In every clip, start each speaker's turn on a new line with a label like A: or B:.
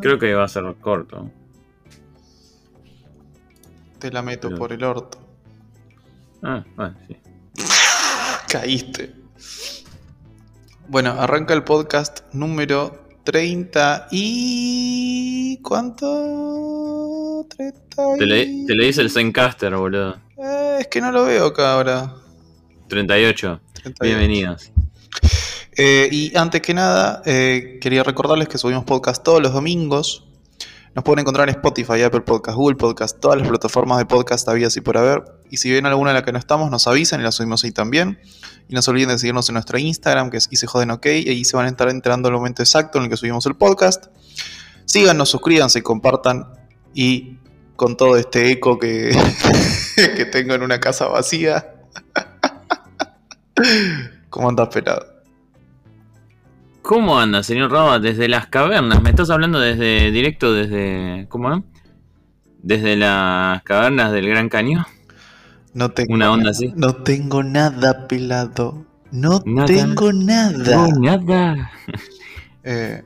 A: Creo que va a ser corto.
B: Te la meto
A: Pero-
B: por el orto.
A: Ah, bueno, sí.
B: Caíste. Bueno, arranca el podcast número 30 y... ¿Cuánto? 30 y...
A: Te le, te le dice el Zencaster, boludo.
B: Eh, es que no lo veo acá ahora.
A: 38.
B: 38.
A: Bienvenidos.
B: Eh, y antes que nada, eh, quería recordarles que subimos podcast todos los domingos. Nos pueden encontrar en Spotify, Apple Podcast, Google Podcast, todas las plataformas de podcast habidas y por haber. Y si ven alguna en la que no estamos, nos avisan y la subimos ahí también. Y no se olviden de seguirnos en nuestra Instagram, que es ICJodenOK, y ahí se van a estar enterando el momento exacto en el que subimos el podcast. Síganos, suscríbanse, compartan y con todo este eco que, que tengo en una casa vacía. ¿Cómo andas, pelado?
A: ¿Cómo anda, señor Raba? Desde las cavernas. ¿Me estás hablando desde directo desde. ¿Cómo es? Desde las cavernas del Gran Cañón.
B: No tengo
A: Una onda
B: nada.
A: así.
B: No tengo nada, pelado. No
A: Nada.
B: tengo nada.
A: No, nada.
B: Eh,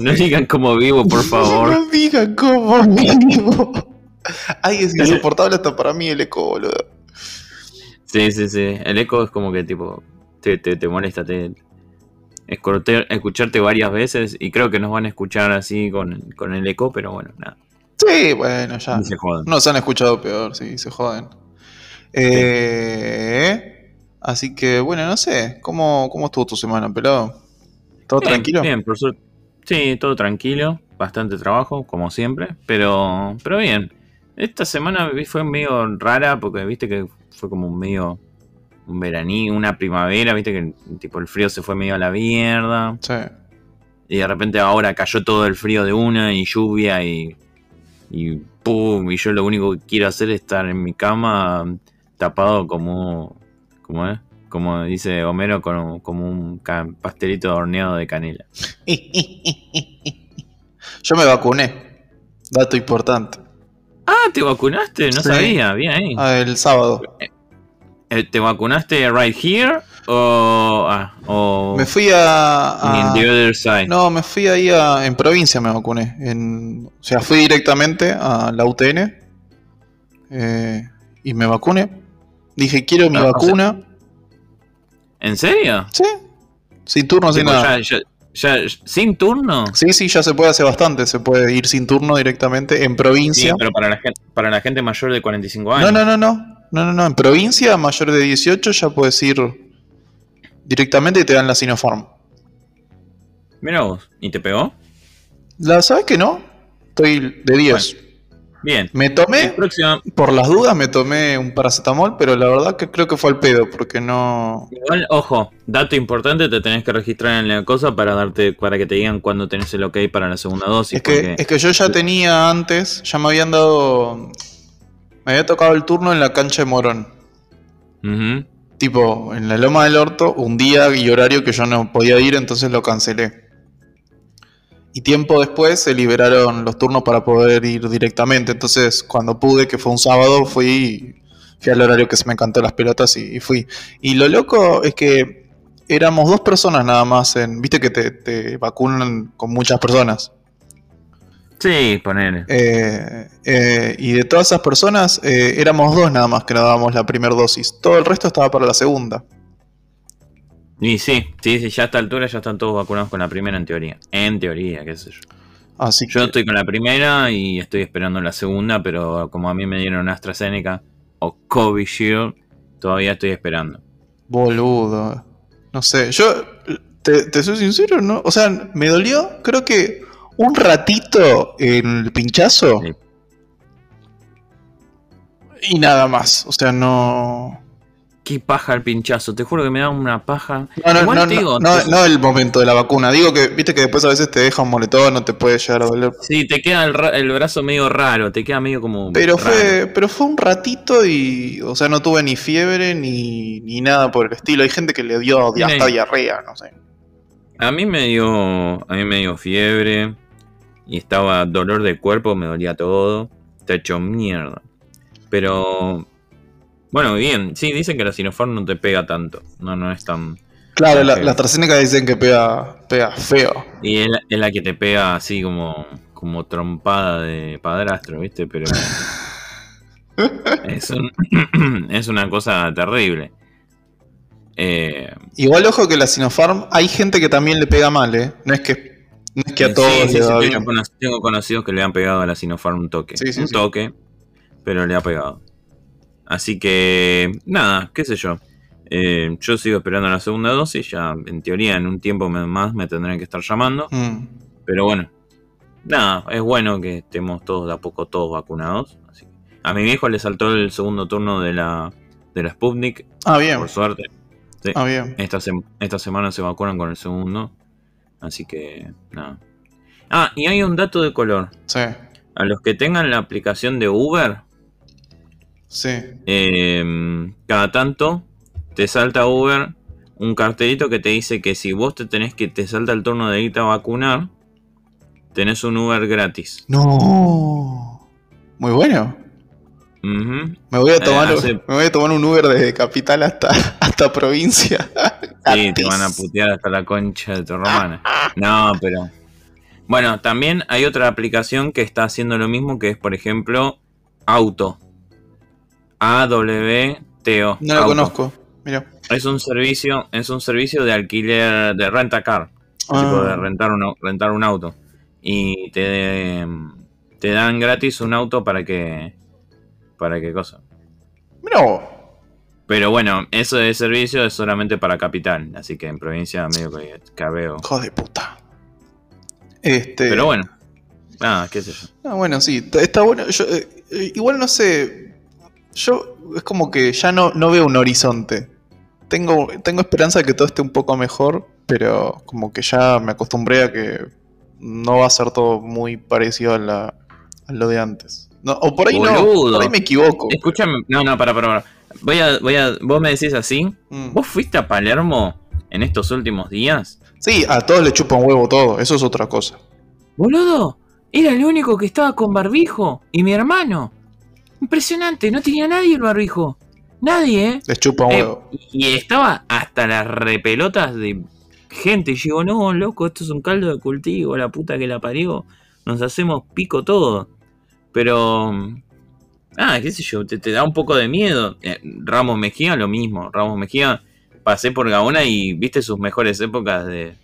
A: No digan cómo vivo, por favor.
B: No digan cómo vivo. Ay, es insoportable hasta para mí el eco, boludo.
A: Sí, sí, sí. El eco es como que tipo. Te, te, te molesta. Te, escucharte varias veces. Y creo que nos van a escuchar así con, con el eco, pero bueno, nada.
B: Sí, bueno, ya.
A: Ni se jodan.
B: Nos han escuchado peor, sí, se joden. Eh, así que, bueno, no sé. ¿Cómo, cómo estuvo tu semana, pelado? ¿Todo
A: Bien,
B: tranquilo?
A: Bien, por suerte. Sí, todo tranquilo. Bastante trabajo, como siempre. Pero, pero bien. Esta semana fue medio rara porque viste que fue como un medio. Un veraní, una primavera, viste que tipo el frío se fue medio a la mierda.
B: Sí.
A: Y de repente ahora cayó todo el frío de una y lluvia y. Y pum. Y yo lo único que quiero hacer es estar en mi cama tapado como. ¿Cómo es? Como dice Homero, con- como un pastelito horneado de canela.
B: Yo me vacuné. Dato importante.
A: Ah, ¿te vacunaste? No
B: Sí.
A: sabía, bien ahí.
B: Ah, el sábado.
A: Eh, ¿Te vacunaste right here o, ah, o
B: Me fui a.
A: the other side?
B: no, me fui ahí a- en provincia, me vacuné. En, o sea, fui directamente a la UTN eh, y me vacuné. Dije, quiero mi
A: Ah, o sea-
B: vacuna.
A: ¿En serio?
B: Sí. Sin turno, sin nada.
A: ya- ya- ya- ¿Sin turno?
B: Sí, sí, ya se puede hacer bastante. Se puede ir sin turno directamente en
A: Sí,
B: provincia.
A: pero para la, gente, para la gente mayor de 45 años.
B: no, no, no, no. No, no, no. En provincia, mayor de 18, ya puedes ir directamente y te dan la Sinopharm.
A: Mira vos, ¿y te pegó?
B: ¿La sabes que no? Estoy de 10.
A: Bien.
B: Me tomé, por las dudas, me tomé un paracetamol, pero la verdad que creo que fue al pedo, porque no.
A: igual, ojo, dato importante, te tenés que registrar en la cosa para darte para que te digan cuándo tenés el ok para la segunda dosis.
B: Es que,
A: porque-
B: es que yo ya tenía antes, ya me habían dado. Me había tocado el turno en la cancha de Morón. Tipo, en la Loma del Orto, un día y horario que yo no podía ir, entonces lo cancelé. Y tiempo después se liberaron los turnos para poder ir directamente. Entonces, cuando pude, que fue un sábado, fui, fui al horario que se me encantó las pelotas y, y fui. Y lo loco es que éramos dos personas nada más. En, Viste que te, te vacunan con muchas personas.
A: Sí, ponele.
B: Eh, eh, y de todas esas personas, eh, éramos dos nada más que nos dábamos la primera dosis. Todo el resto estaba para la segunda.
A: Y sí, sí, sí, ya a esta altura ya están todos vacunados con la primera en teoría. En teoría, qué sé yo.
B: Así
A: Yo
B: que,
A: estoy con la primera y estoy esperando la segunda, pero como a mí me dieron AstraZeneca o Covishield, todavía estoy esperando.
B: boludo. No sé, yo te, te soy sincero, ¿no? O sea, me dolió, creo que un ratito en el pinchazo.
A: Sí.
B: Y nada más. O sea, no.
A: Qué paja el pinchazo, te juro que me da una paja.
B: No, no, no, no, el momento de la vacuna. Digo que, viste que después a veces te deja un moletón, no te puede llegar a doler.
A: Sí, te queda el, ra- el brazo medio raro, te queda medio como.
B: Pero
A: raro.
B: fue, pero fue un ratito y, o sea, no tuve ni fiebre ni, ni nada por el estilo. Hay gente que le dio di- hasta diarrea, no sé.
A: A mí me dio. A mí me dio fiebre. Y estaba dolor de cuerpo, me dolía todo. Está hecho mierda. Pero. Bueno, bien. Sí, dicen que la Sinopharm no te pega tanto. No, no es tan.
B: Claro,
A: tan
B: la, la AstraZeneca dicen que pega, pega feo.
A: Y es la, es la que te pega así como. como trompada de padrastro, ¿viste? Pero es, un- es una cosa terrible. Eh,
B: Igual ojo que la Sinopharm, hay gente que también le pega mal, ¿eh? No es que, no es que a
A: sí,
B: todos
A: sí, sí, tengo, conocidos que le han pegado a la Sinopharm un toque.
B: Sí, sí,
A: un toque, pero le ha pegado. Así que, nada, qué sé yo. Eh, yo sigo esperando la segunda dosis. Ya, en teoría, en un tiempo más me tendrán que estar llamando.
B: Mm.
A: Pero bueno, nada, es bueno que estemos todos de a poco todos vacunados. Así a mi viejo le saltó el segundo turno de la, de la Sputnik,
B: Ah, bien.
A: por suerte.
B: Ah, bien.
A: Esta, sem- esta semana se vacunan con el segundo. Así que, nada. Ah, y hay un dato de color.
B: Sí,
A: A los que tengan la aplicación de Uber,
B: sí.
A: eh, cada tanto te salta Uber un cartelito que te dice que si vos te tenés que te salta el turno de irte a vacunar, tenés un Uber gratis.
B: No. Muy bueno. Me voy a tomar,
A: Eh, hace-
B: me voy a tomar un Uber desde capital hasta, hasta provincia.
A: Sí, te van a putear hasta la concha de tu hermana. No, pero. Bueno, también hay otra aplicación que está haciendo lo mismo, que es, por ejemplo, Auto. A-W-T-O.
B: No lo conozco. Mira.
A: Es un servicio, es un servicio de alquiler, de renta car. Tipo de
B: Ah,
A: rentar un, rentar un auto. Y te, te dan gratis un auto para que. ¿Para qué cosa?
B: vos.
A: Pero bueno, eso de servicio es solamente para capital. Así que en provincia medio que cabeo.
B: Hijo de puta. Este.
A: Pero bueno, nada, qué sé yo.
B: Ah, bueno, sí, está bueno. Yo, eh, eh, igual no sé. Yo es como que ya no, no veo un horizonte. Tengo, tengo esperanza de que todo esté un poco mejor, pero como que ya me acostumbré a que no va a ser todo muy parecido a, la, a lo de antes. No, o por ahí no, por ahí me equivoco.
A: Escúchame, no, no, para, para, para. Voy a, voy a, vos me decís así.
B: Mm.
A: ¿Vos fuiste a Palermo en estos últimos días?
B: Sí, a todos le chupan huevo todo, eso es otra cosa.
A: Boludo, era el único que estaba con barbijo. Y mi hermano. Impresionante, no tenía nadie el barbijo. Nadie, ¿eh?
B: Les chupan
A: Eh,
B: huevo.
A: y estaba hasta las repelotas de gente. Y digo, no, loco, esto es un caldo de cultivo, la puta que la parió. Nos hacemos pico todo. Pero. Ah, qué sé yo, te, te da un poco de miedo. Eh, Ramos Mejía, lo mismo. Ramos Mejía, pasé por Gaona y viste sus mejores épocas de.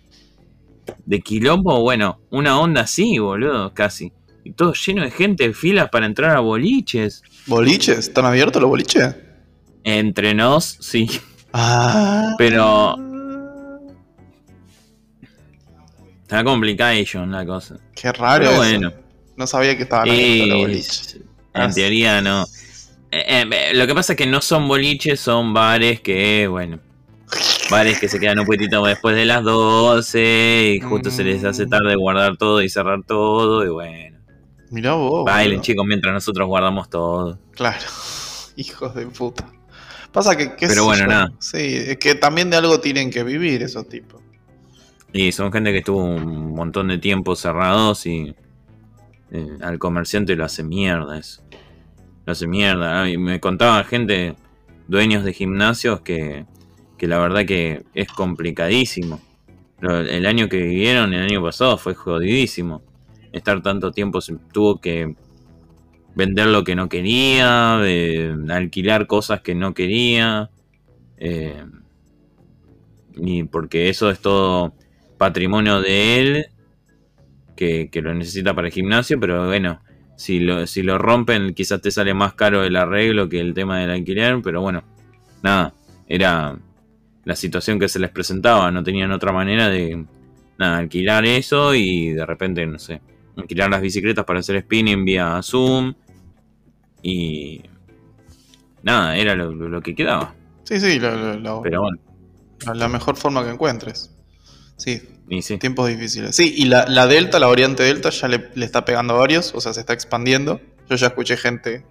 A: De quilombo, bueno, una onda así, boludo, casi. Y todo lleno de gente, filas para entrar a boliches.
B: ¿Boliches? ¿Están abiertos los boliches?
A: Entre nos, sí.
B: Ah.
A: Pero- Está complicadation la cosa.
B: Qué raro.
A: Pero
B: eso. No sabía que estaban abiertos los boliches.
A: en
B: Ah,
A: teoría no. Eh, eh, lo que pasa es que no son boliches, son bares que, bueno. Bares que se quedan un poquitito después de las 12 y justo se les hace
B: Mm.
A: tarde guardar todo y cerrar todo y bueno.
B: Mirá vos.
A: Bailen chicos mientras nosotros guardamos todo.
B: Claro. Hijos de puta. Pasa que. qué
A: Pero bueno,
B: yo.
A: nada.
B: Sí, es que también de algo tienen que vivir esos tipos.
A: Y son gente que estuvo un montón de tiempo cerrados y eh, al comerciante lo hace mierda eso. Lo hace mierda. Y me contaba gente, dueños de gimnasios, que, que la verdad que es complicadísimo. El año que vivieron, el año pasado, fue jodidísimo. Estar tanto tiempo tuvo que vender lo que no quería, alquilar cosas que no quería. eh, y porque eso es todo patrimonio de él que, que lo necesita para el gimnasio, pero bueno, si lo, si lo rompen quizás te sale más caro el arreglo que el tema del alquiler, pero bueno, nada, era la situación que se les presentaba, no tenían otra manera de nada, alquilar eso y de repente, no sé, alquilar las bicicletas para hacer spinning vía Zoom y nada, era lo, lo que quedaba,
B: Sí, sí, lo- lo- lo-
A: pero bueno,
B: la, la mejor forma que encuentres. Sí,
A: y sí.
B: tiempos difíciles. Sí, y la, la Delta, la variante Delta, ya le, le está pegando a varios, o sea, se está expandiendo. Yo ya escuché gente.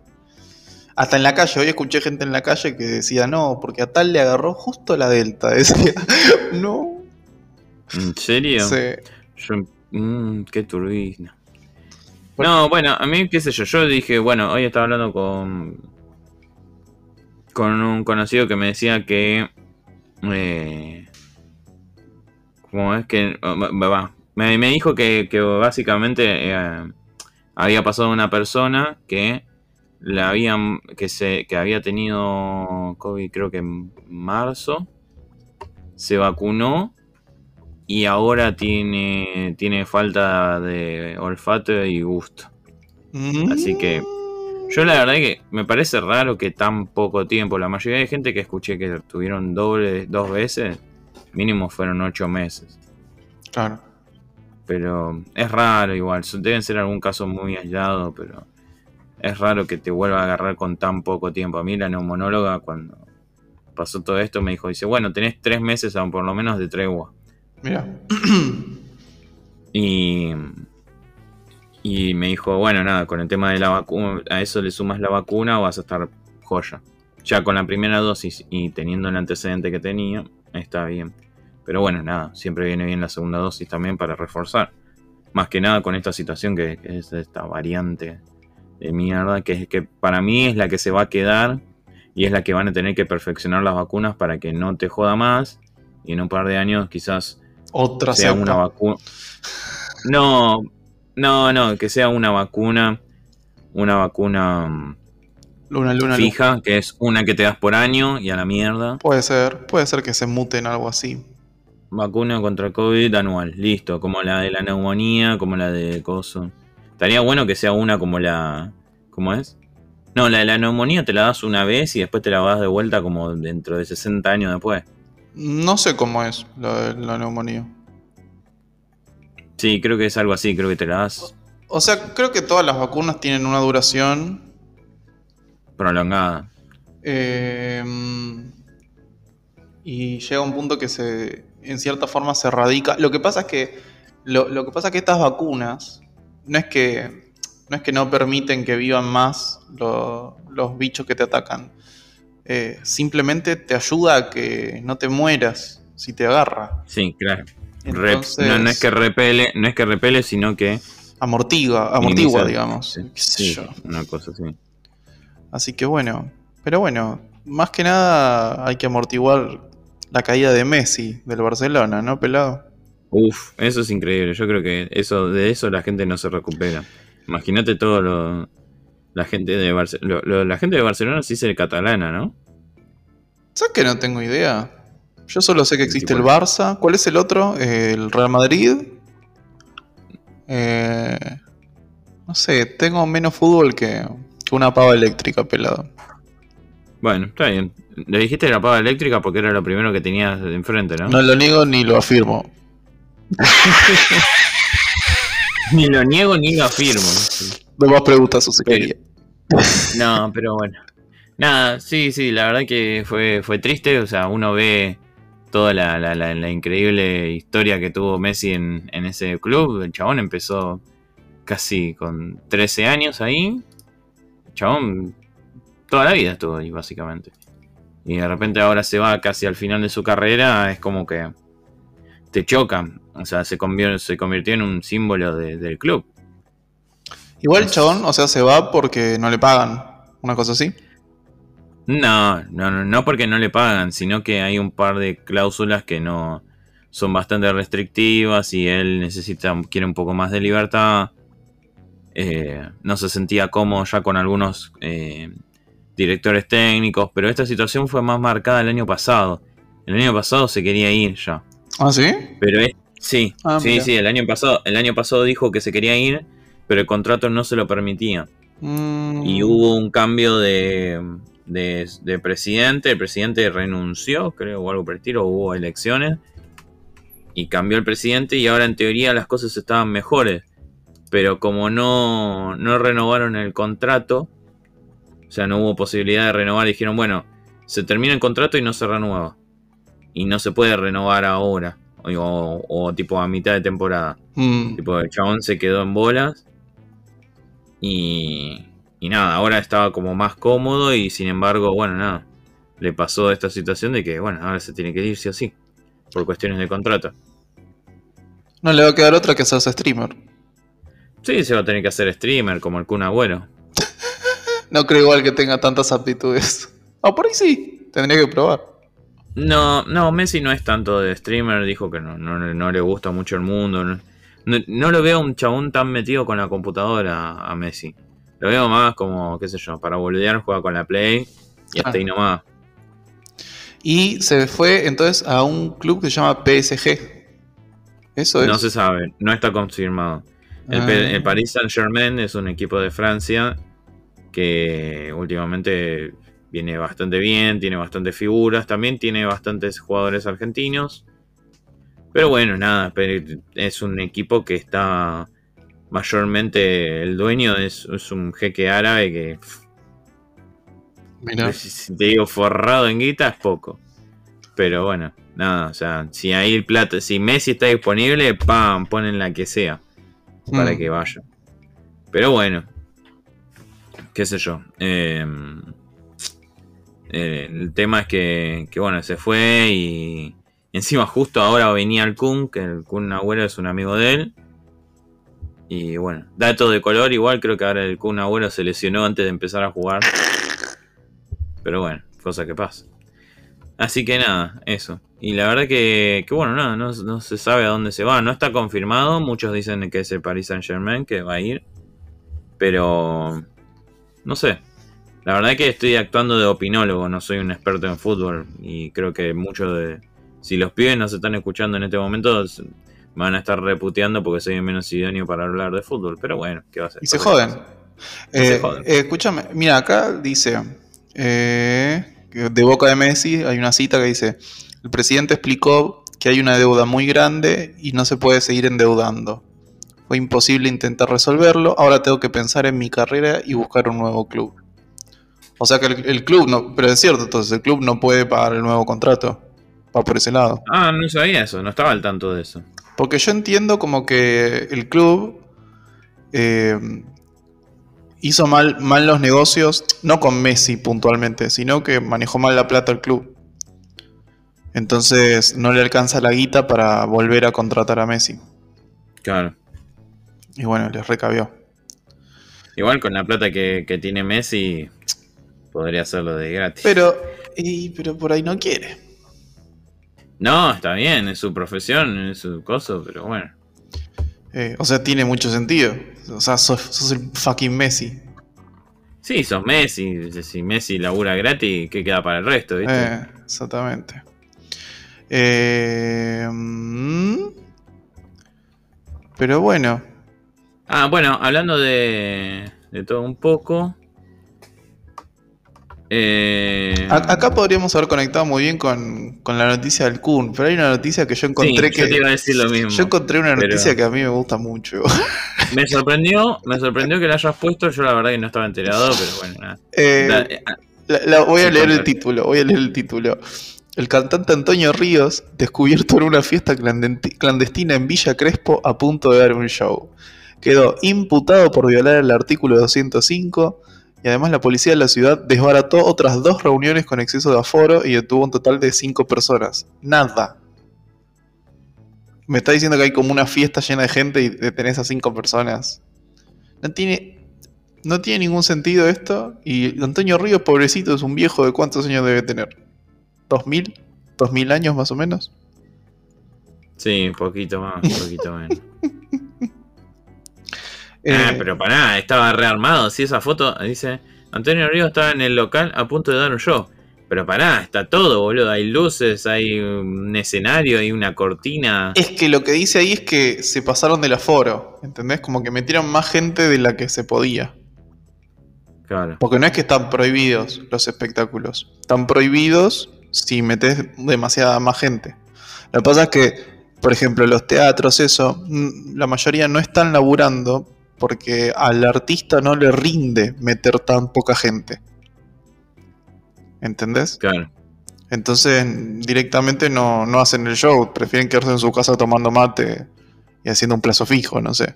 B: Hasta en la calle, hoy escuché gente en la calle que decía, no, porque a tal le agarró justo la Delta. Decía, no.
A: ¿En serio?
B: Sí.
A: Yo, mm, qué turbina. No, bueno, a mí, qué sé yo, yo dije, bueno, hoy estaba hablando con con un conocido que me decía que eh, como es que oh, va, Me, dijo que, básicamente eh, había pasado una persona que la habían que se que había tenido COVID creo que en marzo se vacunó y ahora tiene tiene falta de olfato y gusto. Así que yo la verdad que me parece raro que tan poco tiempo. La mayoría de gente que escuché que tuvieron doble dos veces mínimo fueron ocho meses
B: Claro.
A: pero es raro igual deben ser algún caso muy aislado pero es raro que te vuelva a agarrar con tan poco tiempo. A mí la neumonóloga cuando pasó todo esto me dijo, dice, bueno, tenés tres meses aún por lo menos de tregua.
B: Mira.
A: Y, y me dijo, bueno, nada, con el tema de la vacuna, a eso le sumas la vacuna vas a estar joya. Ya con la primera dosis y teniendo el antecedente que tenía, está bien. Pero bueno, nada, siempre viene bien la segunda dosis también para reforzar. Más que nada con esta situación que, que es esta variante de mierda, que, que para mí es la que se va a quedar y es la que van a tener que perfeccionar las vacunas para que no te joda más y en un par de años quizás
B: Otra
A: sea una vacuna. No, no, no, que sea una vacuna, una vacuna
B: Luna, luna, luna.
A: fija, que es una que te das por año y a la mierda.
B: Puede ser, puede ser que se mute en algo así.
A: Vacuna contra COVID anual, listo, como la de la neumonía, como la de coso. Estaría bueno que sea una como la. ¿Cómo es? No, la de la neumonía te la das una vez y después te la das de vuelta como dentro de 60 años después.
B: No sé cómo es la, la neumonía.
A: Sí, creo que es algo así, creo que te la das
B: O sea, creo que todas las vacunas tienen una duración.
A: Prolongada.
B: eh, y llega un punto que se. En cierta forma se radica. Lo que pasa es que. Lo, lo que pasa es que estas vacunas. No es que. No es que no permiten que vivan más lo- los bichos que te atacan. Eh, simplemente te ayuda a que no te mueras si te agarra.
A: Sí, claro.
B: Entonces,
A: no, no es que repele, no es que repele, sino que.
B: amortigua, amortigua,
A: minimiza-
B: digamos.
A: Sí, sí,
B: yo.
A: una cosa así.
B: Así que bueno, pero bueno, más que nada hay que amortiguar la caída de Messi del Barcelona, ¿no, pelado?
A: Uf, eso es increíble. Yo creo que eso de eso la gente no se recupera. Imagínate todo lo. La gente de Barcelona. La gente de Barcelona sí es catalana, ¿no?
B: ¿Sabes que no tengo idea? Yo solo sé que existe el. Barça. ¿Cuál es el otro? El Real Madrid. Eh, no sé, tengo menos fútbol que una pava eléctrica, pelado.
A: Bueno, está bien. Le dijiste la pava eléctrica porque era lo primero que tenías de enfrente, ¿no?
B: No lo niego ni lo afirmo.
A: Ni lo niego ni lo afirmo.
B: No más preguntas, su señoría.
A: No, pero bueno. Nada, sí, sí, la verdad que fue, fue triste. O sea, uno ve toda la, la- la- la increíble historia que tuvo Messi en, en ese club. El chabón empezó casi con 13 años ahí. Chabón toda la vida estuvo ahí, básicamente. Y de repente ahora se va casi al final de su carrera. Es como que te choca. O sea, se convirtió, se convirtió en un símbolo de- del club.
B: Igual el chabón, o sea, se va porque no le pagan. Una cosa así.
A: No, no, no, no porque no le pagan, sino que hay un par de cláusulas que no son bastante restrictivas y él necesita, quiere un poco más de libertad. Eh, no se sentía cómodo ya con algunos eh, directores técnicos, pero esta situación fue más marcada el año pasado. El año pasado se quería ir ya.
B: ¿Ah, sí?
A: Pero es, sí,
B: Ah,
A: sí,
B: mira.
A: sí, el año pasado, el año pasado dijo que se quería ir, pero el contrato no se lo permitía.
B: Mm,
A: Y hubo un cambio de, de, de presidente. El presidente renunció, creo, o algo por el estilo. Hubo elecciones. Y cambió el presidente. Y ahora en teoría las cosas estaban mejores. Pero como no, no renovaron el contrato. O sea, no hubo posibilidad de renovar. Dijeron, bueno, se termina el contrato y no se renueva. Y no se puede renovar ahora. O, o- o tipo a mitad de temporada.
B: mm,
A: Tipo, el chabón se quedó en bolas. Y, y nada, ahora estaba como más cómodo y sin embargo, bueno, nada. Le pasó esta situación de que, bueno, ahora se tiene que ir sí o sí. Por cuestiones de contrato.
B: no le va a quedar otra que hacerse streamer.
A: Sí, se va a tener que hacer streamer como el Kun Agüero.
B: No creo igual que tenga tantas aptitudes. Ah, por ahí sí. Tendría que probar.
A: No, no, Messi no es tanto de streamer, dijo que no, no, no le gusta mucho el mundo. no- No, no lo veo un chabón tan metido con la computadora a Messi. Lo veo más como, qué sé yo, para boludear, juega con la Play y hasta
B: Ah.
A: ahí nomás.
B: Y se fue entonces a un club que se llama PSG. Eso es.
A: No se sabe, no está confirmado. El,
B: Ah.
A: El Paris Saint Germain es un equipo de Francia que últimamente viene bastante bien, tiene bastantes figuras, también tiene bastantes jugadores argentinos. Pero bueno, nada, es un equipo que está mayormente, el dueño es, es un jeque árabe que,
B: Mirá.
A: si te digo forrado en guita, es poco. Pero bueno, nada, o sea, si el plata, si Messi está disponible, pam, ponen la que sea para
B: Mm.
A: que vaya. Pero bueno, qué sé yo. eh, eh, el tema es que, que, bueno, se fue y encima justo ahora venía el Kun, que el Kun Agüero es un amigo de él. Y bueno, dato de color, igual creo que ahora el Kun Agüero se lesionó antes de empezar a jugar. Pero bueno, cosa que pasa. Así que nada, eso. Y la verdad que, que bueno, nada, no, no se sabe a dónde se va. No está confirmado. Muchos dicen que es el Paris Saint Germain que va a ir. Pero no sé. La verdad que estoy actuando de opinólogo, no soy un experto en fútbol. Y creo que muchos de. Si los pibes nos están escuchando en este momento, van a estar reputeando porque soy menos idóneo para hablar de fútbol. Pero bueno, ¿qué va a hacer?
B: Y se joden.
A: Se
B: Eh,
A: joden.
B: eh, escúchame, mira, acá dice, eh, de boca de Messi hay una cita que dice, el presidente explicó que hay una deuda muy grande y no se puede seguir endeudando. Fue imposible intentar resolverlo, ahora tengo que pensar en mi carrera y buscar un nuevo club. O sea que el, el club, no, pero es cierto, entonces el club no puede pagar el nuevo contrato. Va por ese lado.
A: Ah, no sabía eso, no estaba al tanto de eso.
B: Porque yo entiendo como que el club eh, hizo mal, mal los negocios, no con Messi puntualmente, sino que manejó mal la plata el club. Entonces no le alcanza la guita para volver a contratar a Messi.
A: Claro.
B: Y bueno, les recabió.
A: Igual con la plata que, que tiene Messi, podría hacerlo de gratis.
B: Pero, y- pero por ahí no quiere.
A: No, está bien, es su profesión, es su cosa, pero bueno.
B: Eh, o sea, tiene mucho sentido. O sea, sos, sos el fucking Messi.
A: Sí, sos Messi, si Messi labura gratis, ¿qué queda para el resto? ¿viste?
B: Eh, exactamente. Eh, mm, pero bueno,
A: Ah, bueno, hablando de, de todo un poco. Eh,
B: acá podríamos haber conectado muy bien con, con la noticia del Kun, pero hay una noticia que yo encontré
A: sí,
B: que.
A: yo te iba a decir lo mismo.
B: yo encontré una noticia que a mí me gusta mucho.
A: Me sorprendió, me sorprendió que la hayas puesto, yo la verdad que no estaba enterado, pero bueno, nada.
B: Eh,
A: eh,
B: la- la- voy a leer el título, voy a leer el título. El cantante Antonio Ríos, descubierto en una fiesta clandestina en Villa Crespo a punto de dar un show. Quedó imputado por violar el artículo 205 y además la policía de la ciudad desbarató otras dos reuniones con exceso de aforo y detuvo un total de cinco personas. Nada. Me está diciendo que hay como una fiesta llena de gente y tenés a cinco personas. No tiene, no tiene ningún sentido esto. Y Antonio Ríos, pobrecito, es un viejo de cuántos años debe tener. ¿2000? ¿2000 años más o menos?
A: sí, un poquito más, un poquito menos.
B: Eh,
A: Ah, pero pará, estaba rearmado. Si esa foto dice Antonio Ríos estaba en el local a punto de dar un show. Pero pará, está todo, boludo. Hay luces, hay un escenario, hay una cortina.
B: Es que lo que dice ahí es que se pasaron del aforo. ¿Entendés? Como que metieron más gente de la que se podía.
A: Claro.
B: Porque no es que están prohibidos los espectáculos. Están prohibidos si metes demasiada más gente. Lo que pasa es que, por ejemplo, los teatros, eso, mm, la mayoría no están laburando porque al artista no le rinde meter tan poca gente. ¿Entendés?
A: Claro.
B: Entonces directamente no, no hacen el show, prefieren quedarse en su casa tomando mate y haciendo un plazo fijo, no sé.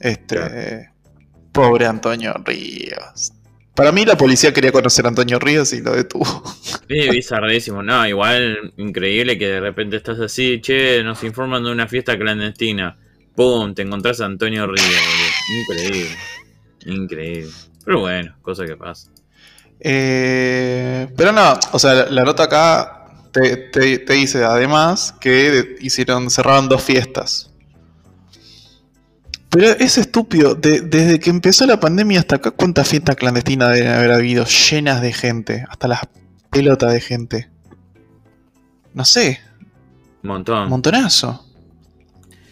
B: Este.
A: Claro.
B: Pobre Antonio Ríos. Para mí la policía quería conocer a Antonio Ríos y lo detuvo.
A: Sí, bizarrísimo. No, igual increíble que de repente estás así, che, nos informan de una fiesta clandestina. Pum, te encontrás a Antonio boludo. Increíble. Increíble. Pero bueno, cosa que pasa.
B: Eh, pero no, o sea, la, la nota acá te, te- te dice además que hicieron, cerraron dos fiestas. Pero es estúpido. De- desde que empezó la pandemia hasta acá, ¿cuántas fiestas clandestinas deben haber habido? Llenas de gente. Hasta las pelotas de gente. No sé.
A: Montón.
B: Montonazo.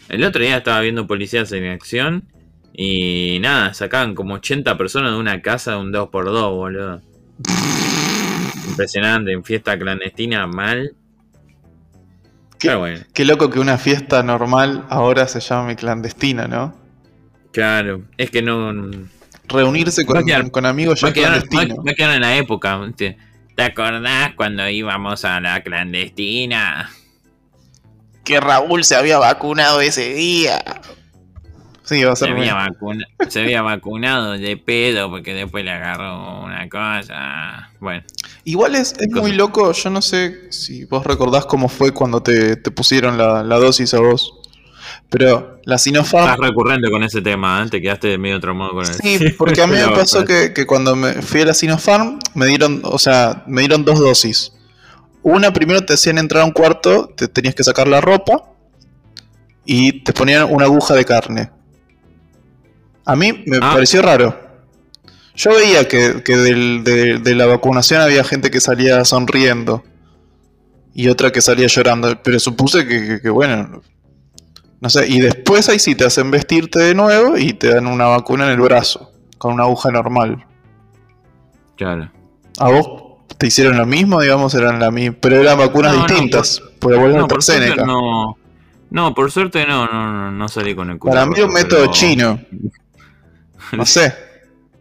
A: El otro día estaba viendo policías en acción y nada, sacaban como 80 personas de una casa de un 2x2, boludo. Impresionante, en fiesta clandestina, mal.
B: ¿Qué?
A: Pero bueno,
B: Qué loco que una fiesta normal ahora se llame clandestina, ¿no?
A: claro, es que no.
B: Reunirse con,
A: a quedar-
B: con amigos ya
A: Va quedar,
B: clandestino.
A: va- va a quedar en la época. ¿Te acordás cuando íbamos a la clandestina?
B: Que Raúl se había vacunado ese día. Sí, va a
A: Se
B: ser
A: había,
B: muy-
A: vacuna- se había vacunado de pedo porque después le agarró una cosa. Bueno,
B: Igual es, es muy loco, yo no sé si vos recordás cómo fue cuando te, te pusieron la, la dosis a vos. Pero la Sinopharm...
A: estás recurrente con ese tema, ¿eh? te quedaste medio traumado con eso.
B: Sí, porque a mí me pasó que, que cuando me fui a la Sinopharm me dieron, o sea, me dieron dos dosis. Una primero te hacían entrar a un cuarto, te tenías que sacar la ropa y te ponían una aguja de carne. A mí me
A: Ah.
B: pareció raro. Yo veía que, que del- de, de la vacunación había gente que salía sonriendo y otra que salía llorando, pero supuse que, que- que, bueno, no sé, y después ahí sí te hacen vestirte de nuevo y te dan una vacuna en el brazo, con una aguja normal.
A: Claro.
B: ¿A vos te hicieron lo mismo? Digamos, eran la misma, pero eran vacunas
A: No, no,
B: distintas, porque vos
A: No,
B: no,
A: por suerte no. No, por suerte no, no, salí con el culo.
B: Para mí un método
A: pero-
B: chino, no sé,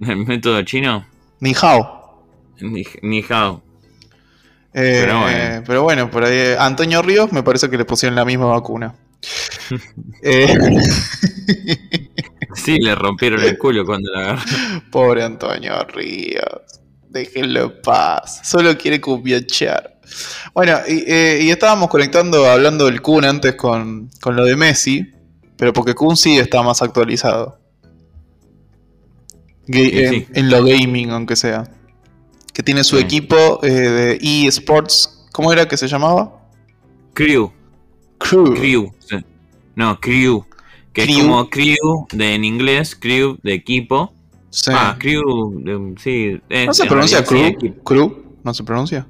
A: ¿El método chino?
B: ni hao.
A: Ni, ni hao.
B: Eh,
A: Pero bueno.
B: pero bueno, por ahí eh, Antonio Ríos me parece que le pusieron la misma vacuna. Eh,
A: Sí, le rompieron el culo cuando la agarró.
B: pobre Antonio Ríos. Déjenlo en paz. Solo quiere cumbianchear. Bueno, y, eh, y estábamos conectando, hablando del Kun antes con, con lo de Messi. Pero porque Kun sí está más actualizado.
A: Sí,
B: en,
A: sí.
B: en lo gaming, aunque sea. Que tiene su
A: Sí.
B: equipo eh, de eSports. ¿Cómo era que se llamaba?
A: Crew.
B: Crew.
A: Crew. No, crew. Que
B: Crew.
A: es como crew de en inglés, crew de equipo.
B: Sí.
A: Ah, crew, de- sí. es-
B: ¿No se pronuncia
A: realidad
B: crew? ¿Crew? ¿No se pronuncia?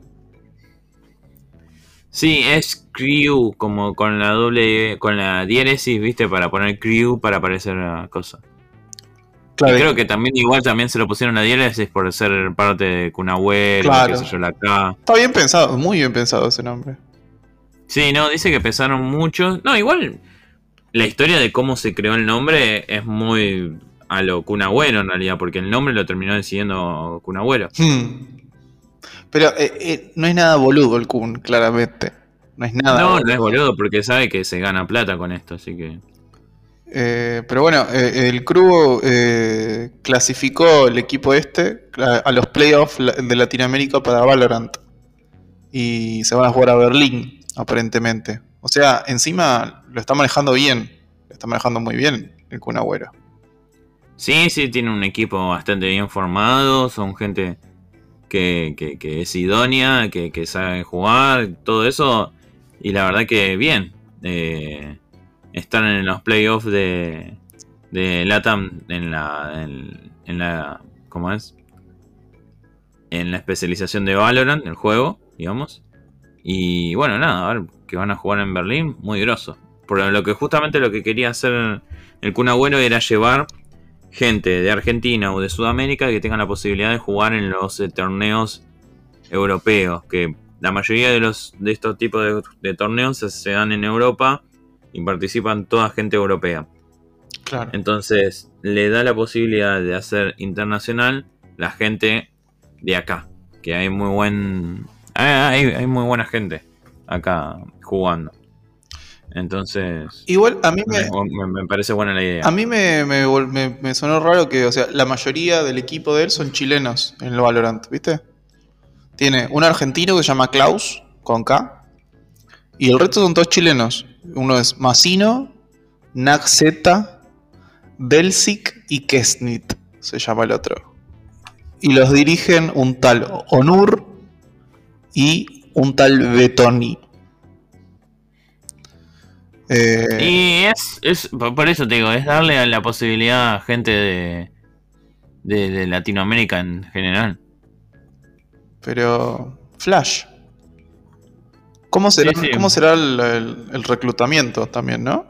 A: Sí, es crew, como con la doble, con la diéresis, viste, para poner crew para parecer la cosa. Y
B: Claro.
A: creo que también igual también se lo pusieron a diéresis por ser parte de Cunagüero,
B: Claro.
A: qué sé yo, la K.
B: Está bien pensado, muy bien pensado ese nombre.
A: Sí, no, dice que pesaron mucho. No, igual la historia de cómo se creó el nombre es muy a lo Cunagüero en realidad, porque el nombre lo terminó decidiendo Cunagüero.
B: Hmm. Pero eh, eh, no es nada boludo el Kun, claramente. No es nada.
A: No,
B: boludo.
A: no es boludo porque sabe que se gana plata con esto, así que...
B: Eh, pero bueno, el Crew clasificó el equipo este a, a los playoffs la- de Latinoamérica para Valorant. Y se van a jugar a Berlín, aparentemente. O sea, encima lo está manejando bien. Lo está manejando muy bien el Kun Agüero.
A: Sí, sí, tiene un equipo bastante bien formado, son gente que, que- es idónea, que, que sabe jugar, todo eso. Y la verdad que bien. eh, están en los playoffs de, de LATAM en la, en, en la... ¿Cómo es? En la especialización de Valorant, el juego, digamos. Y bueno, nada, a ver, que van a jugar en Berlín, muy grosso. Por lo que justamente lo que quería hacer el Kun Agüero era llevar gente de Argentina o de Sudamérica que tengan la posibilidad de jugar en los eh, torneos europeos, que la mayoría de los de estos tipos de, de torneos se, se dan en Europa y participan toda gente europea.
B: Claro.
A: Entonces le da la posibilidad de hacer internacional la gente de acá, que hay muy buen hay, hay muy buena gente acá jugando. Entonces
B: Igual a mí me,
A: me, me parece buena la idea.
B: A mí me, me sonó raro que, o sea, la mayoría del equipo de él son chilenos en el Valorant, ¿viste? Tiene un argentino que se llama Klaus, con K, y el resto son todos chilenos. Uno es Masino, Naxeta, Delsic y Kesnit, se llama el otro. Y los dirigen un tal Onur y un tal Betoni. Eh,
A: Y es, es, por eso te digo, es darle la posibilidad a gente de, de, de Latinoamérica en general.
B: Pero. Flash. ¿Cómo será,
A: Sí, sí.
B: ¿cómo será el, el- el reclutamiento también, no?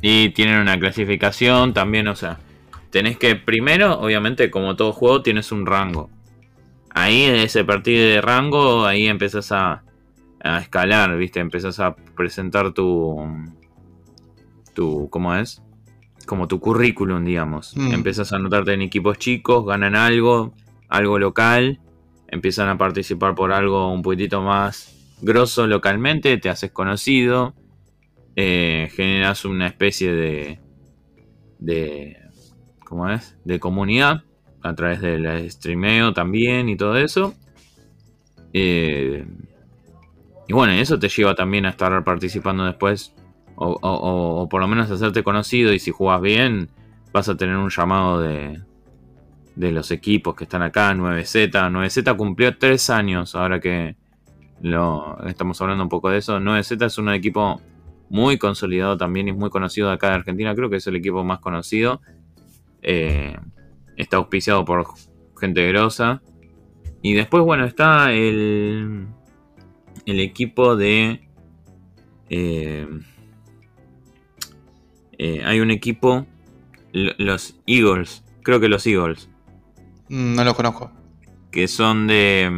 A: Y tienen una clasificación también, o sea, tenés que primero, obviamente, como todo juego, tienes un rango. Ahí, en ese partido de rango, ahí empezás a, a escalar, ¿viste? Empezás a presentar tu. tu ¿Cómo es? Como tu currículum, digamos.
B: Mm.
A: Empiezas a anotarte en equipos chicos, ganan algo, algo local, empiezan a participar por algo un poquitito más grosso localmente, te haces conocido, eh, generas una especie de, de, ¿cómo es? De comunidad a través del streameo también y todo eso. Eh, y bueno, eso te lleva también a estar participando después, o, por lo menos hacerte conocido. Y si jugas bien, vas a tener un llamado de, de los equipos que están acá. 9Z. 9Z cumplió tres años ahora que lo estamos hablando un poco de eso. 9Z es un equipo muy consolidado también y muy conocido acá de Argentina. Creo que es el equipo más conocido. Eh, está auspiciado por gente grosa. Y después, bueno, está el, el equipo de... eh, eh, hay un equipo, los Eagles, creo que los Eagles,
B: Mm, No lo conozco.
A: que son de...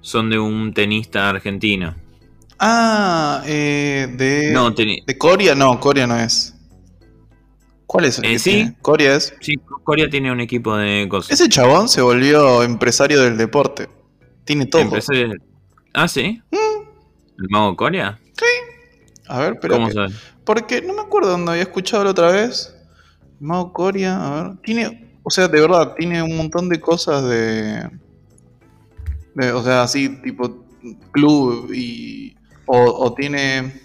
A: Son de un tenista argentino.
B: Ah, eh, de.
A: No,
B: ¿De Coria? No, Coria no es. ¿Cuál es el
A: Eh,
B: que
A: sí.
B: Coria es.
A: sí, Corea tiene un equipo de cosas.
B: Ese chabón se volvió empresario del deporte. Tiene todo.
A: Empresario- Ah, sí. ¿El mago Corea?
B: A ver, pero.
A: ¿Cómo
B: Porque no me acuerdo dónde había escuchado la otra vez. Mago Coria, a ver. Tiene. O sea, de verdad, tiene un montón de cosas de. de- o sea, así, tipo. Club y. O, o tiene.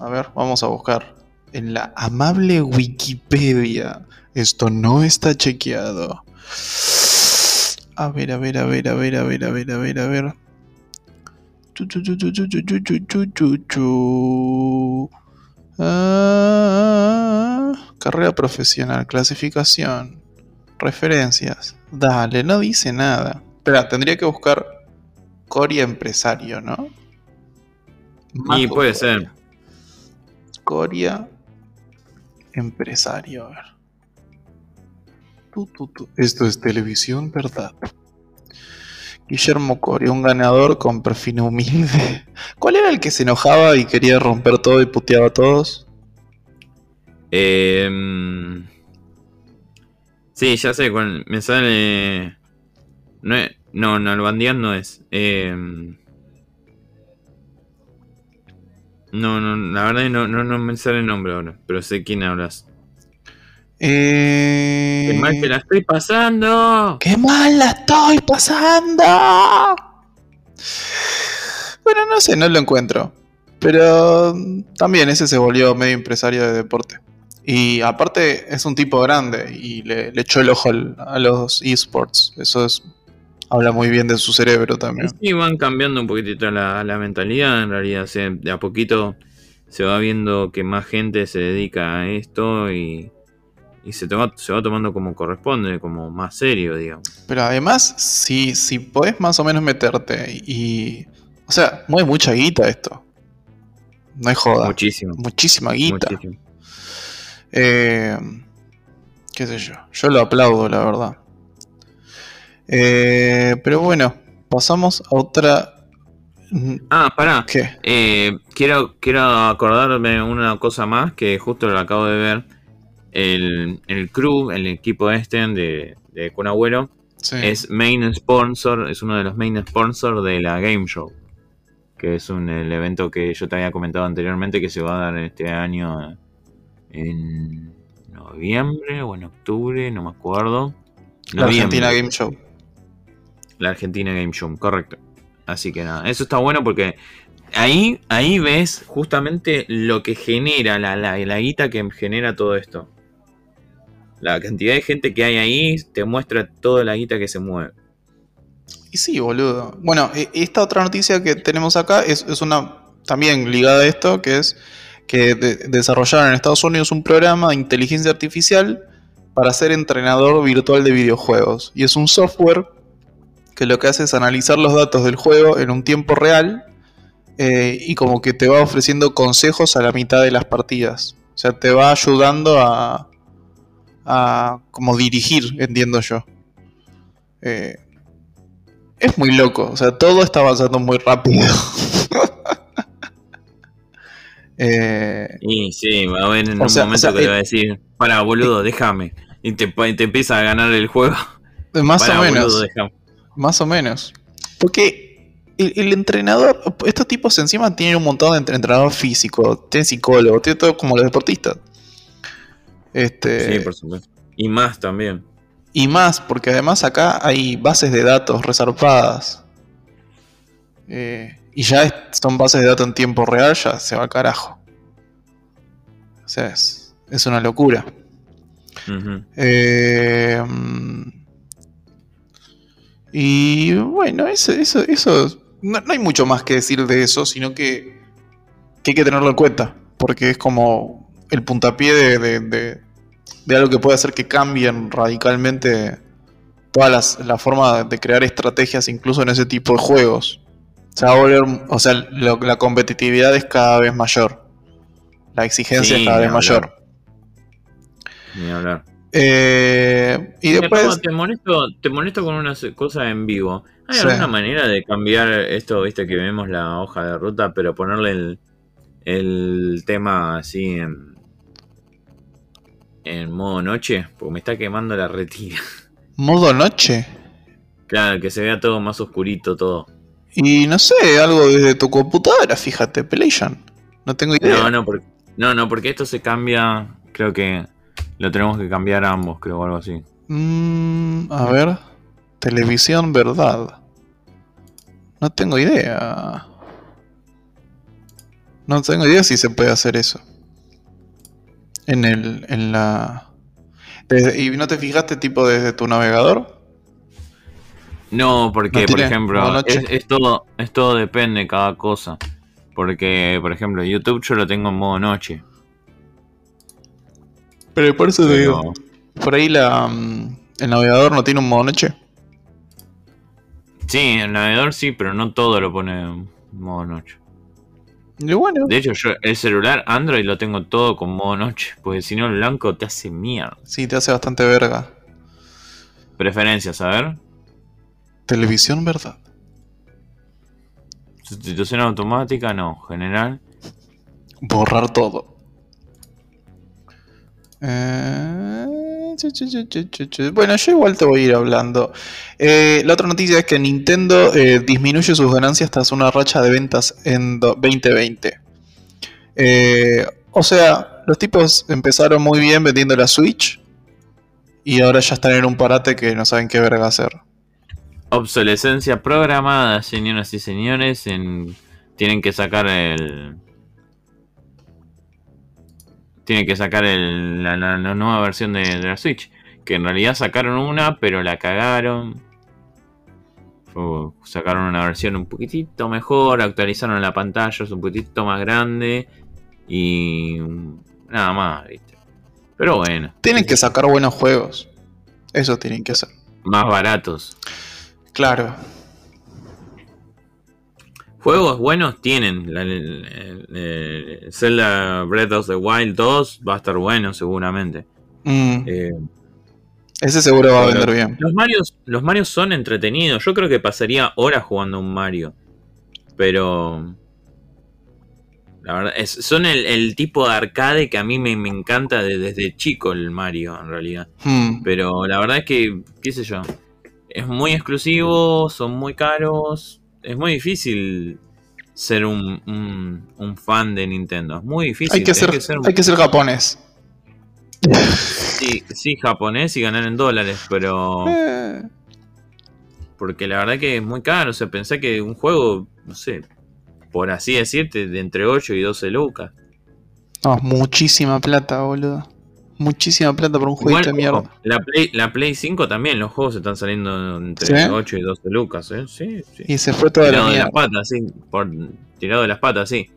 B: A ver, vamos a buscar. En la amable Wikipedia. Esto no está chequeado. A ver, a ver, a ver, a ver, a ver, a ver, a ver, a ver. Ah, carrera profesional, clasificación, referencias. Dale, no dice nada. Espera, tendría que buscar Coria empresario, ¿no?
A: Y
B: Marco
A: puede ser.
B: Coria empresario, a ver. Esto es televisión, ¿verdad? Guillermo Coria, un ganador con perfil humilde. ¿Cuál era el que se enojaba y quería romper todo y puteaba a todos?
A: Eh, sí, ya sé, me sale... No, es- no, no, el Bandián no es. Eh, no, no, la verdad no, no, no me sale el nombre ahora, pero sé quién hablas.
B: Eh...
A: ¡Qué mal que la estoy pasando!
B: ¡Qué mal la estoy pasando! Bueno, no sé, no lo encuentro. Pero también ese se volvió medio empresario de deporte. Y aparte es un tipo grande y le, le echó el ojo a los esports. Eso es, habla muy bien de su cerebro también.
A: Sí, van cambiando un poquitito la, la mentalidad, en realidad, se- de a poquito se va viendo que más gente se dedica a esto y, y se, toma- se va tomando como corresponde, como más serio, digamos.
B: Pero además, si, si podés más o menos meterte y... O sea, mueve mucha guita esto. No hay joda.
A: Muchísimo.
B: Muchísima guita.
A: muchísimo.
B: Eh, qué sé yo. Yo lo aplaudo, la verdad. Eh, pero bueno, pasamos a otra.
A: Ah, pará.
B: ¿Qué?
A: Eh, quiero, quiero acordarme una cosa más que justo lo acabo de ver. El, el crew, el equipo este de, de Kun
B: Sí.
A: es main sponsor, es uno de los main sponsors de la Game Show. Que es un, el evento que yo te había comentado anteriormente que se va a dar este año en noviembre o en octubre, no me acuerdo.
B: la. Argentina Game Show.
A: La Argentina Game Show, correcto. Así que nada, eso está bueno porque ahí, ahí ves justamente lo que genera, la, la, la guita que genera todo esto. La cantidad de gente que hay ahí te muestra toda la guita que se mueve.
B: Y sí, boludo. Bueno, e- esta otra noticia que tenemos acá es, es una también ligada a esto, que es que desarrollaron en Estados Unidos un programa de inteligencia artificial para ser entrenador virtual de videojuegos. Y es un software que lo que hace es analizar los datos del juego en un tiempo real eh, y como que te va ofreciendo consejos a la mitad de las partidas. O sea, te va ayudando a, a como dirigir, entiendo yo. Eh, es muy loco, o sea, todo está avanzando muy rápido.
A: Eh, y sí, va a haber en un momento que le va a decir, para boludo, déjame. Y te, te, empieza a ganar el juego.
B: Más o menos. más o menos. Porque el, entrenador, estos tipos encima tienen un montón de entrenador físico, tienen psicólogo, tienen todo como los deportistas. Este,
A: sí, por supuesto. Y más también.
B: Y más, porque además acá hay bases de datos resarpadas. Eh, y ya son bases de datos en tiempo real, ya se va al carajo. O sea, es, una locura. Eh, y bueno, eso, eso, eso no, hay mucho más que decir de eso, sino que, hay que tenerlo en cuenta, porque es como el puntapié de, de, algo que puede hacer que cambien radicalmente toda la forma de crear estrategias, incluso en ese tipo de juegos se va a volver, o sea, la competitividad es cada vez mayor. La exigencia es cada vez mayor.
A: Ni hablar.
B: Eh, y después.
A: te, molesto, te molesto con una cosa en vivo. ¿Hay alguna manera de cambiar esto, viste, que vemos la hoja de ruta, pero ponerle el, el tema así en, en modo noche? Porque me está quemando la retira.
B: ¿Modo noche?
A: Claro, que se vea todo más oscurito, todo.
B: Y no sé, algo desde tu computadora, fíjate, Pelation. No tengo idea.
A: No, no, porque, no, no, porque esto se cambia. Creo que lo tenemos que cambiar ambos, creo, o algo así.
B: Mm, a ver. Televisión, verdad. No tengo idea. No tengo idea si se puede hacer eso. En el. en la. ¿Y no te fijaste tipo desde tu navegador?
A: No, porque, por ejemplo, es, todo, es todo depende cada cosa. Porque, por ejemplo, YouTube yo lo tengo en modo noche.
B: Pero por eso digo, por ahí la, mm, el navegador no tiene un modo noche.
A: Sí, el navegador sí, pero no todo lo pone en modo noche.
B: Bueno.
A: De hecho, yo el celular Android lo tengo todo con modo noche, porque si no el blanco te hace mierda.
B: Sí, te hace bastante verga.
A: Preferencias, a ver.
B: Televisión, ¿verdad?
A: Sustitución automática, no. General.
B: Borrar todo. Eh, bueno, yo igual te voy a ir hablando. Eh, la otra noticia es que Nintendo eh, disminuye sus ganancias tras una racha de ventas en 2020. o sea, los tipos empezaron muy bien vendiendo la Switch y ahora ya están en un parate que no saben qué verga hacer.
A: Obsolescencia programada, señoras y señores. tienen que sacar el. Tienen que sacar la, nueva versión de, la Switch. Que en realidad sacaron una, pero la cagaron. sacaron una versión un poquitito mejor. Actualizaron la pantalla, es un poquitito más grande. Y. Nada más, ¿viste? Pero bueno.
B: Tienen que sacar buenos juegos. Eso tienen que hacer.
A: Más baratos.
B: Claro.
A: Juegos buenos tienen. Zelda Breath of the Wild 2 va a estar bueno seguramente.
B: Mm. Eh, Ese seguro va a vender bien.
A: Los Marios, los Marios son entretenidos. Yo creo que pasaría horas jugando un Mario. Pero... La verdad, son el, tipo de arcade que a mí me, encanta desde chico el Mario, en realidad.
B: Hmm.
A: Pero la verdad es que, qué sé yo, es muy exclusivo, son muy caros. Es muy difícil ser un, un, fan de Nintendo. Es muy difícil.
B: Hay que, ser, hay que ser japonés.
A: Sí, sí, japonés y ganar en dólares, pero. Eh. Porque la verdad que es muy caro. O sea, pensé que un juego, no sé, por así decirte, de entre 8 y 12 lucas.
B: No, muchísima plata, boludo muchísima plata por un juego de mierda.
A: La Play, la Play 5 también, los juegos están saliendo entre 8 y 12 lucas, ¿eh? Sí, sí.
B: Y se fue toda
A: tirado
B: la
A: de las patas, sí. Por, tirado de las patas, sí.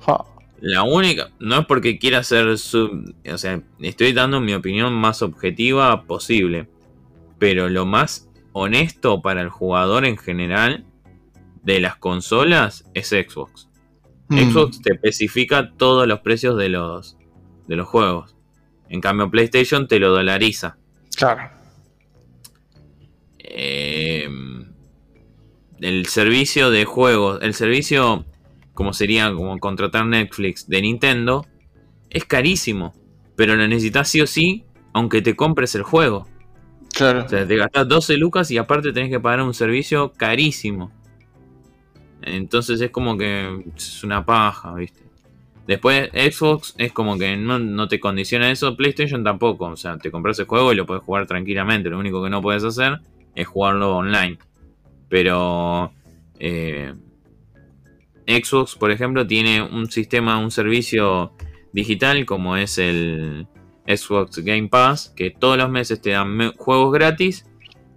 B: Ja.
A: La única, no es porque quiera ser sub, o sea, estoy dando mi opinión más objetiva posible, pero lo más honesto para el jugador en general de las consolas es Xbox.
B: Mm.
A: Xbox te especifica todos los precios de los de los juegos. En cambio PlayStation te lo dolariza.
B: Claro.
A: Eh, el servicio de juegos, el servicio como sería como contratar Netflix de Nintendo, es carísimo, pero lo necesitas sí o sí, aunque te compres el juego.
B: Claro.
A: O sea, te gastas 12 lucas y aparte tenés que pagar un servicio carísimo. Entonces es como que es una paja, ¿viste? Después Xbox es como que no, te condiciona eso, PlayStation tampoco. O sea, te compras el juego y lo puedes jugar tranquilamente. Lo único que no puedes hacer es jugarlo online. Pero eh, Xbox, por ejemplo, tiene un sistema, un servicio digital como es el Xbox Game Pass, que todos los meses te dan juegos gratis.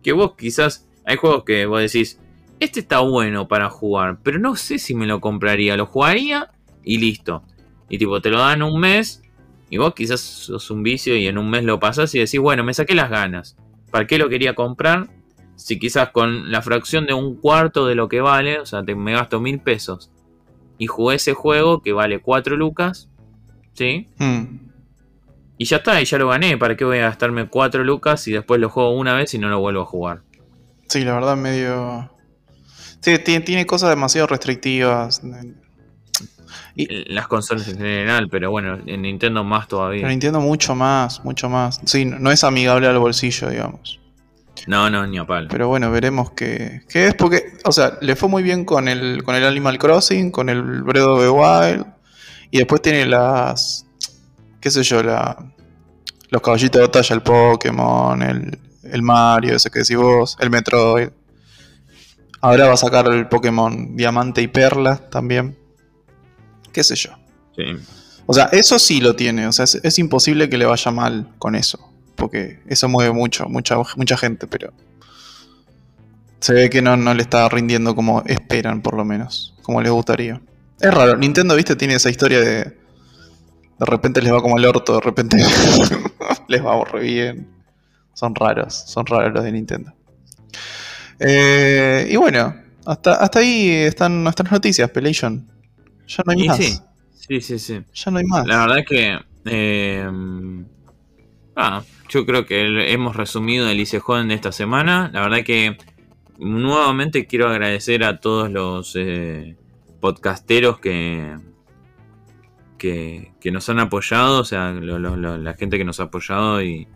A: Que vos quizás, hay juegos que vos decís, este está bueno para jugar, pero no sé si me lo compraría, lo jugaría y listo. Y tipo, te lo dan un mes y vos quizás sos un vicio y en un mes lo pasás y decís, bueno, me saqué las ganas. ¿Para qué lo quería comprar? Si quizás con la fracción de un cuarto de lo que vale, o sea, te, me gasto mil pesos y jugué ese juego que vale 4 lucas, ¿sí?
B: Mm.
A: Y ya está, y ya lo gané. ¿Para qué voy a gastarme 4 lucas y después lo juego una vez y no lo vuelvo a jugar?
B: Sí, la verdad medio... Sí, tiene, tiene cosas demasiado restrictivas. Y-
A: Las consolas en general, pero bueno, en Nintendo más todavía.
B: Pero Nintendo mucho más, mucho más. Sí, no es amigable al bolsillo, digamos.
A: No, no, ni a palo.
B: Pero bueno, veremos qué, qué es. Porque, o sea, le fue muy bien con el, con el Animal Crossing, con el Breath of the Wild. Y después tiene las. qué sé yo, la, los caballitos de batalla, el Pokémon, el, el Mario, ese que decís vos, el Metroid. Ahora va a sacar el Pokémon Diamante y Perla también. Qué sé yo.
A: Sí.
B: O sea, eso sí lo tiene. O sea, es, es imposible que le vaya mal con eso. Porque eso mueve mucho, mucha, mucha gente, pero. Se ve que no, no le está rindiendo como esperan, por lo menos. Como les gustaría. Es raro. Nintendo, viste, tiene esa historia de. De repente les va como el orto, de repente les va re bien. Son raros, son raros los de Nintendo. Eh, y bueno, hasta, hasta ahí están nuestras noticias, Pelation. Ya no hay
A: Y
B: más.
A: sí, sí, sí, sí.
B: Ya no hay más.
A: La verdad que. eh, ah, yo creo que hemos resumido el ICJ de esta semana. La verdad que nuevamente quiero agradecer a todos los eh, podcasteros que, que, que nos han apoyado, o sea, lo- lo- lo- la gente que nos ha apoyado y,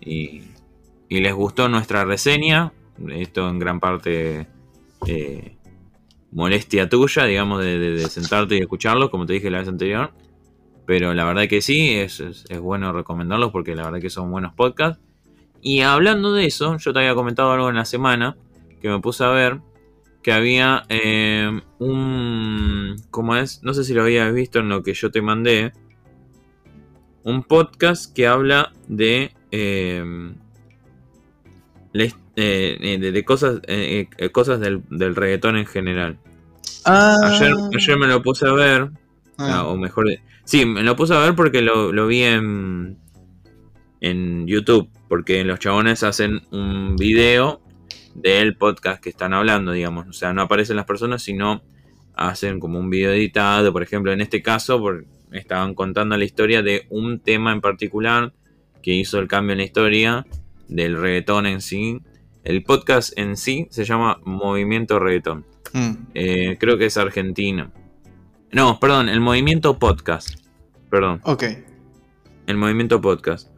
A: y, y les gustó nuestra reseña. Esto en gran parte eh, molestia tuya, digamos, de, de- de sentarte y escucharlo, como te dije la vez anterior. Pero la verdad que sí, es, es- es bueno recomendarlos porque la verdad que son buenos podcasts. Y hablando de eso, yo te había comentado algo en la semana que me puse a ver que había eh, un... ¿Cómo es? No sé si lo habías visto en lo que yo te mandé. Un podcast que habla de... eh, eh, de, de cosas, eh, eh, cosas del, del reggaetón en general.
B: Ah,
A: Ayer, ayer me lo puse a ver.
B: ah.
A: Ah, o mejor. Sí, me lo puse a ver porque lo, lo vi en, en YouTube. Porque los chabones hacen un video del podcast que están hablando, digamos. O sea, no aparecen las personas, sino hacen como un video editado. Por ejemplo, en este caso, por- estaban contando la historia de un tema en particular que hizo el cambio en la historia del reggaetón en sí. El podcast en sí se llama Movimiento Reggaetón.
B: Mm.
A: Eh, creo que es argentino. No, perdón, el movimiento podcast. Perdón,
B: Ok.
A: el movimiento podcast.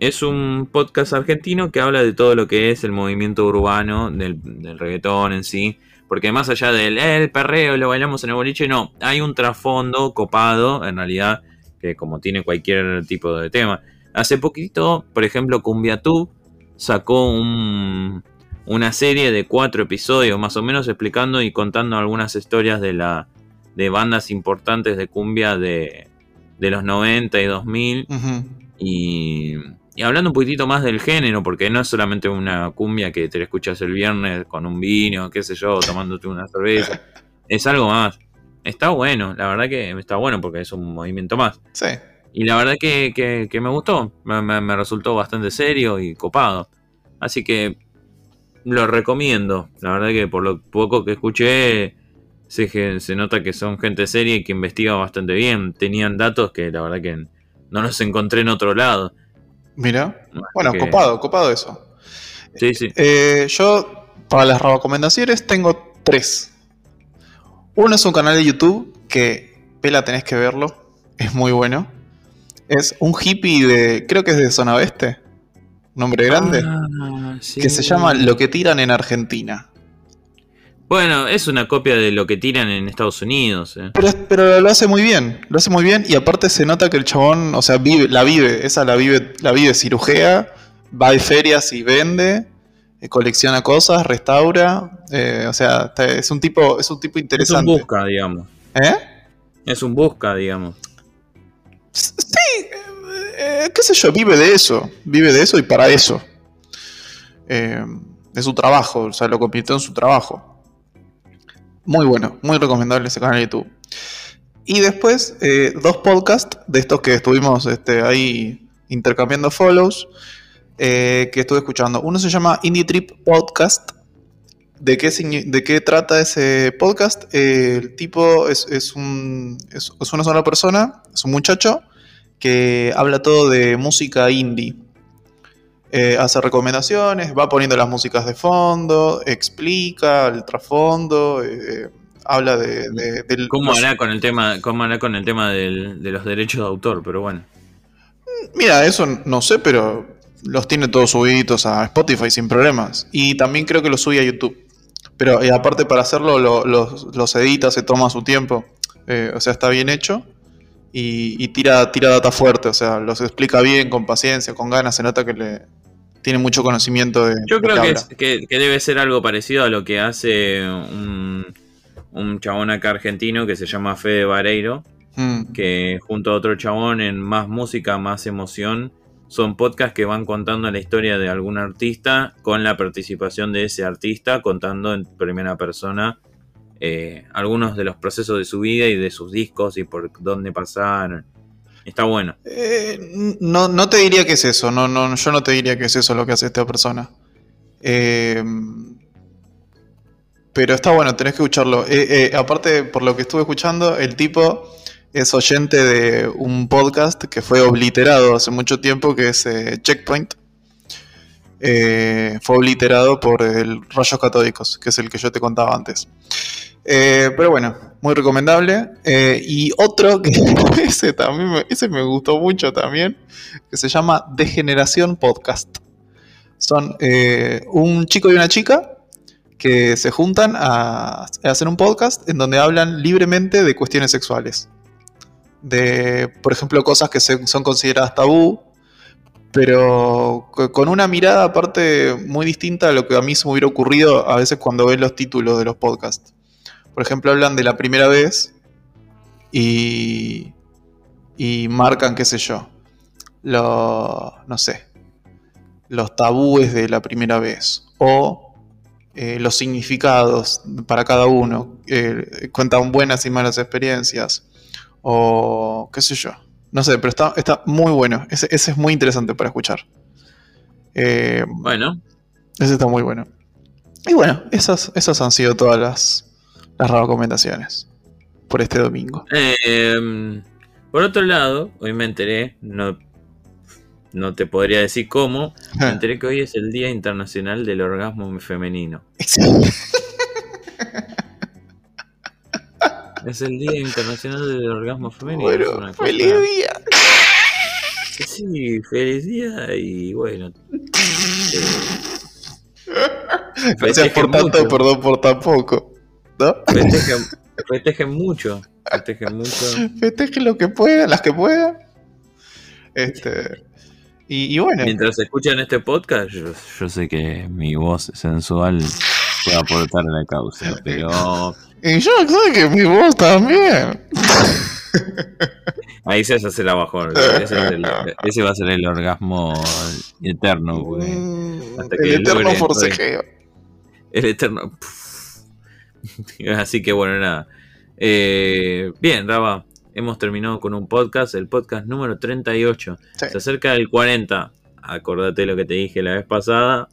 A: Es un podcast argentino que habla de todo lo que es el movimiento urbano del, del reggaetón en sí. Porque más allá del eh, el perreo, lo bailamos en el boliche, no. Hay un trasfondo copado, en realidad, que como tiene cualquier tipo de tema. Hace poquito, por ejemplo, Cumbiatú sacó un- una serie de cuatro episodios más o menos explicando y contando algunas historias de la de bandas importantes de cumbia de, de los 90 y 2000
B: Ujú.
A: y, y hablando un poquitito más del género porque no es solamente una cumbia que te la escuchas el viernes con un vino, qué sé yo, tomándote una cerveza, es algo más. está bueno, la verdad que está bueno porque es un movimiento más.
B: Sí.
A: Y la verdad que, que- que me gustó, me, me- me resultó bastante serio y copado. Así que lo recomiendo. La verdad que por lo poco que escuché, se, se nota que son gente seria y que investiga bastante bien. Tenían datos que la verdad que no los encontré en otro lado.
B: Mira.
A: Así
B: Bueno,
A: que-
B: copado, copado eso.
A: Sí, sí.
B: Eh, yo, para las recomendaciones, tengo tres. Uno es un canal de YouTube que, pela, tenés que verlo. Es muy bueno. Es un hippie de, creo que es de Zona Oeste. Nombre grande.
A: Ah, sí.
B: que se llama Lo que tiran en Argentina.
A: Bueno, es una copia de lo que tiran en Estados Unidos. eh.
B: Pero, pero lo hace muy bien, lo hace muy bien y aparte se nota que el chabón, o sea, vive, la vive, esa la vive, la vive cirujea, va a ferias y vende, eh, colecciona cosas, restaura, eh, o sea, es un tipo, es un tipo
A: Es un
B: interesante.
A: busca, digamos.
B: ¿Eh?
A: Es un busca, digamos.
B: Sí, eh, eh, qué sé yo, vive de eso, vive de eso y para eso. Eh, de su trabajo, o sea, lo convirtió en su trabajo. Muy bueno, muy recomendable ese canal de YouTube. Y después, eh, dos podcasts de estos que estuvimos este, ahí intercambiando follows, que estuve escuchando. Uno se llama Indie Trip Podcast. ¿De qué, de qué trata ese podcast? Eh, el tipo es, es un, es, es una sola persona, es un muchacho que habla todo de música indie. Eh, hace recomendaciones, va poniendo las músicas de fondo, explica el trasfondo, eh, habla de, de- del-
A: ¿Cómo hará con el tema, cómo hará con el tema del- de los derechos de autor? Pero bueno.
B: Mira, eso no sé, pero los tiene todos subidos a Spotify sin problemas. Y también creo que los sube a YouTube. Pero eh, aparte para hacerlo lo- los, los edita, se toma su tiempo. Eh, o sea, está bien hecho. Y, y tira, tira data fuerte. O sea, los explica bien, con paciencia, con ganas. Se nota que le tiene mucho conocimiento de
A: Yo creo que,
B: habla.
A: es- que, que debe ser algo parecido a lo que hace un, un chabón acá argentino que se llama Fede Vareiro,
B: Mm.
A: que junto a otro chabón en Más Música, Más Emoción, son podcasts que van contando la historia de algún artista con la participación de ese artista, contando en primera persona eh, algunos de los procesos de su vida y de sus discos y por dónde pasaron. Está bueno.
B: Eh, no, no te diría que es eso, no, no, yo no te diría que es eso lo que hace esta persona. Eh, pero está bueno, tenés que escucharlo. Aparte, por lo que estuve escuchando, el tipo es oyente de un podcast que fue obliterado hace mucho tiempo, que es eh, Checkpoint. Eh, fue obliterado por el Rayos Catódicos, que es el que yo te contaba antes. Eh, pero bueno, muy recomendable. Y otro que ese también me, ese me gustó mucho también, que se llama Degeneración Podcast. Son un chico y una chica que se juntan a hacer un podcast en donde hablan libremente de cuestiones sexuales. De, por ejemplo, cosas que se- son consideradas tabú, pero co- con una mirada aparte muy distinta a lo que a mí se me hubiera ocurrido a veces cuando ves los títulos de los podcasts. Por ejemplo, hablan de la primera vez y, y marcan, qué sé yo, lo, no sé, los tabúes de la primera vez o eh, los significados para cada uno. eh, cuentan buenas y malas experiencias o qué sé yo. No sé, pero está, está muy bueno. Ese, ese es muy interesante para escuchar. Eh,
A: Bueno,
B: ese está muy bueno. Y bueno, esas, esas han sido todas las, las recomendaciones por este domingo.
A: Eh, por otro lado, hoy me enteré, no, no te podría decir cómo, me enteré que hoy es el Día Internacional del Orgasmo Femenino. Es el Día Internacional del Orgasmo Femenino.
B: bueno,
A: cosa-
B: feliz día.
A: Sí, feliz día y bueno. eh,
B: Gracias por tanto,
A: mucho.
B: perdón por tan poco. ¿No?
A: festejen, festejen mucho. Festejen mucho.
B: Festejen lo que puedan, las que puedan. Este. Y, y bueno,
A: Mientras escuchan este podcast, yo, yo sé que mi voz sensual aportar a la causa, pero
B: y yo sé que mi voz también.
A: ahí se hace la bajón. Ese, es el- ese va a ser el orgasmo eterno, güey.
B: Mm,
A: Hasta
B: el eterno
A: logre-
B: forcejeo.
A: El eterno. Así que bueno, nada. Eh, bien, Raba, hemos terminado con un podcast, el podcast número 38.
B: Sí.
A: Se acerca del 40. Acordate lo que te dije la vez pasada.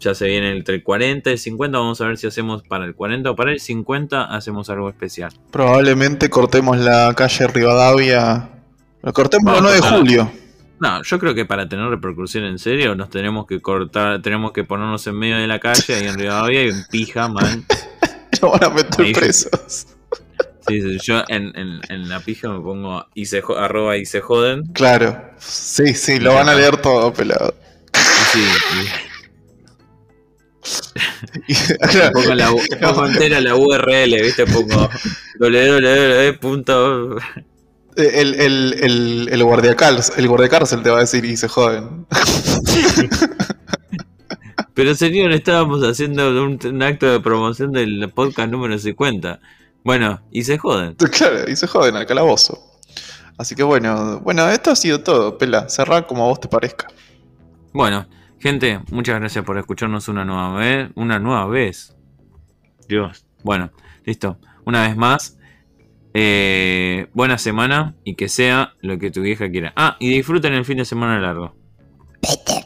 A: Ya se viene entre el 40 y el 50. Vamos a ver si hacemos para el 40 o para el 50 hacemos algo especial.
B: Probablemente cortemos la calle Rivadavia. Lo cortemos el
A: Vamos
B: 9 de julio.
A: No, yo creo que para tener repercusión en serio nos tenemos que cortar, tenemos que ponernos en medio de la calle ahí en Rivadavia y en pija, man.
B: Lo van a meter
A: Ahí.
B: presos.
A: Sí, sí, yo en, en- en la pija me pongo y se arroba y se joden.
B: Claro. Sí, sí, lo van a leer todo, pelado.
A: Sí,
B: y
A: pongo, la, pongo entera la URL, ¿viste? Pongo www.
B: el, el, el, el guardiacárcel, el te va a decir y se joden.
A: Pero señor, estábamos haciendo un, un acto de promoción del podcast número 50. Bueno, y se joden.
B: Claro, y se joden al calabozo. Así que bueno, bueno, esto ha sido todo, pela. Cerrá como a vos te parezca.
A: Bueno, gente, muchas gracias por escucharnos una nueva vez. Una nueva vez. Dios. Bueno, listo. Una vez más. eh, buena semana y que sea lo que tu vieja quiera. Ah, y disfruten el fin de semana largo.
C: Peter